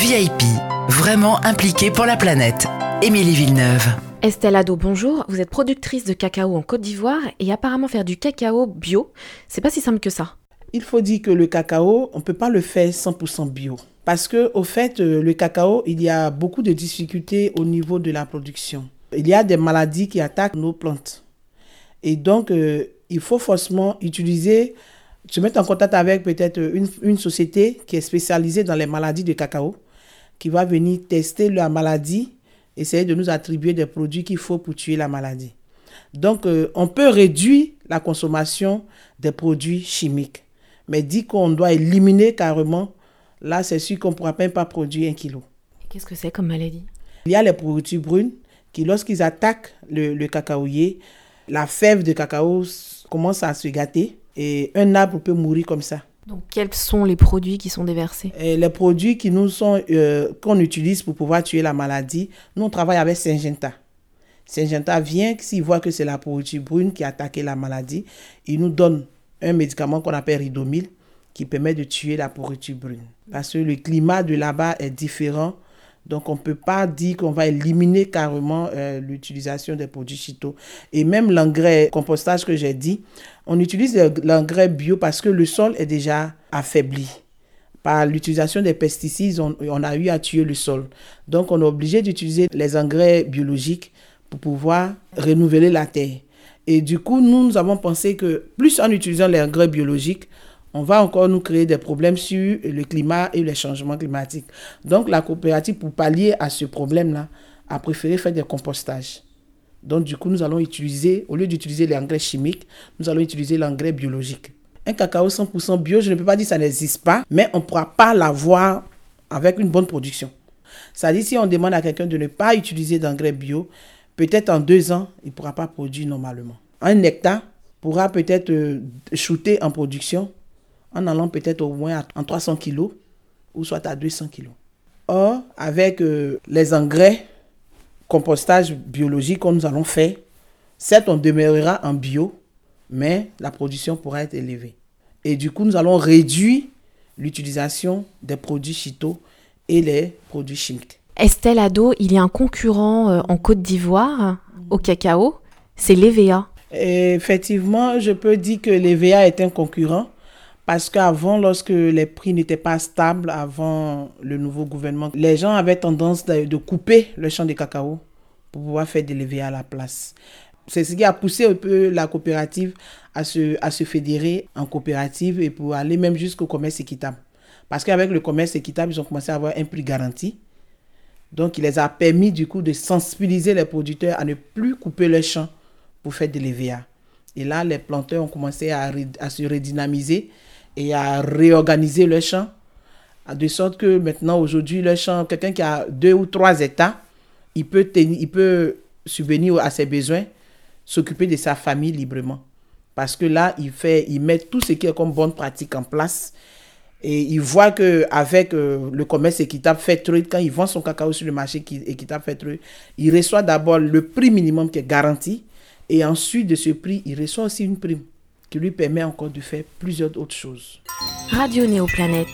VIP, vraiment impliquée pour la planète. Émilie Villeneuve. Estelle Ado, bonjour. Vous êtes productrice de cacao en Côte d'Ivoire et apparemment faire du cacao bio, c'est pas si simple que ça. Il faut dire que le cacao, on ne peut pas le faire 100% bio. Parce que, au fait, euh, le cacao, il y a beaucoup de difficultés au niveau de la production. Il y a des maladies qui attaquent nos plantes. Et donc, euh, il faut forcément utiliser, se mettre en contact avec peut-être une, une société qui est spécialisée dans les maladies de cacao, qui va venir tester la maladie essayer de nous attribuer des produits qu'il faut pour tuer la maladie. Donc, euh, on peut réduire la consommation des produits chimiques. Mais dit qu'on doit éliminer carrément, là, c'est sûr qu'on ne pourra même pas produire un kilo. Qu'est-ce que c'est comme maladie? Il y a les produits brunes qui, lorsqu'ils attaquent le, le cacaoyer, la fève de cacao commence à se gâter et un arbre peut mourir comme ça. Donc, quels sont les produits qui sont déversés? Les produits qui nous sont euh, qu'on utilise pour pouvoir tuer la maladie, nous on travaille avec Syngenta. Syngenta vient, s'il voit que c'est la pourriture brune qui a attaqué la maladie, il nous donne un médicament qu'on appelle Ridomil qui permet de tuer la pourriture brune. Parce que le climat de là-bas est différent donc, on ne peut pas dire qu'on va éliminer carrément euh, l'utilisation des produits chito. Et même l'engrais compostage que j'ai dit, on utilise l'engrais bio parce que le sol est déjà affaibli. Par l'utilisation des pesticides, on, on, a eu à tuer le sol. Donc, on est obligé d'utiliser les engrais biologiques pour pouvoir renouveler la terre. Et du coup, nous, nous avons pensé que plus en utilisant les engrais biologiques, on va encore nous créer des problèmes sur le climat et les changements climatiques. Donc la coopérative, pour pallier à ce problème-là, a préféré faire des compostages. Donc du coup, nous allons utiliser, au lieu d'utiliser l'engrais chimique, nous allons utiliser l'engrais biologique. Un cacao 100% bio, je ne peux pas dire que ça n'existe pas, mais on ne pourra pas l'avoir avec une bonne production. Ça dit, si on demande à quelqu'un de ne pas utiliser d'engrais bio, peut-être en deux ans, il ne pourra pas produire normalement. Un hectare pourra peut-être euh, shooter en production en allant peut-être au moins en 300 kg ou soit à 200 kg. Or, avec euh, les engrais, compostage biologique que nous allons faire, certes, on demeurera en bio, mais la production pourra être élevée. Et du coup, nous allons réduire l'utilisation des produits chito et les produits chimiques. Estelle Ado, il y a un concurrent euh, en Côte d'Ivoire au cacao, c'est l'EVA. Effectivement, je peux dire que l'EVA est un concurrent parce qu'avant, lorsque les prix n'étaient pas stables, avant le nouveau gouvernement, les gens avaient tendance de, couper le champ de cacao pour pouvoir faire des à la place. C'est ce qui a poussé un peu la coopérative à se, à se fédérer en coopérative et pour aller même jusqu'au commerce équitable. Parce qu'avec le commerce équitable, ils ont commencé à avoir un prix garanti. Donc, il les a permis du coup de sensibiliser les producteurs à ne plus couper le champ pour faire des l'EVA. Et là, les planteurs ont commencé à, se redynamiser et à réorganiser le champ, de sorte que maintenant, aujourd'hui, le champ, quelqu'un qui a deux ou trois hectares, il peut, subvenir à ses besoins, s'occuper de sa famille librement. Parce que là, il, fait, il met tout ce qui est comme bonne pratique en place. Et il voit qu'avec euh, le commerce équitable fait truc, quand il vend son cacao sur le marché équitable fait truc, il reçoit d'abord le prix minimum qui est garanti. Et ensuite de ce prix, il reçoit aussi une prime qui lui permet encore de faire plusieurs autres choses. Radio Néoplanète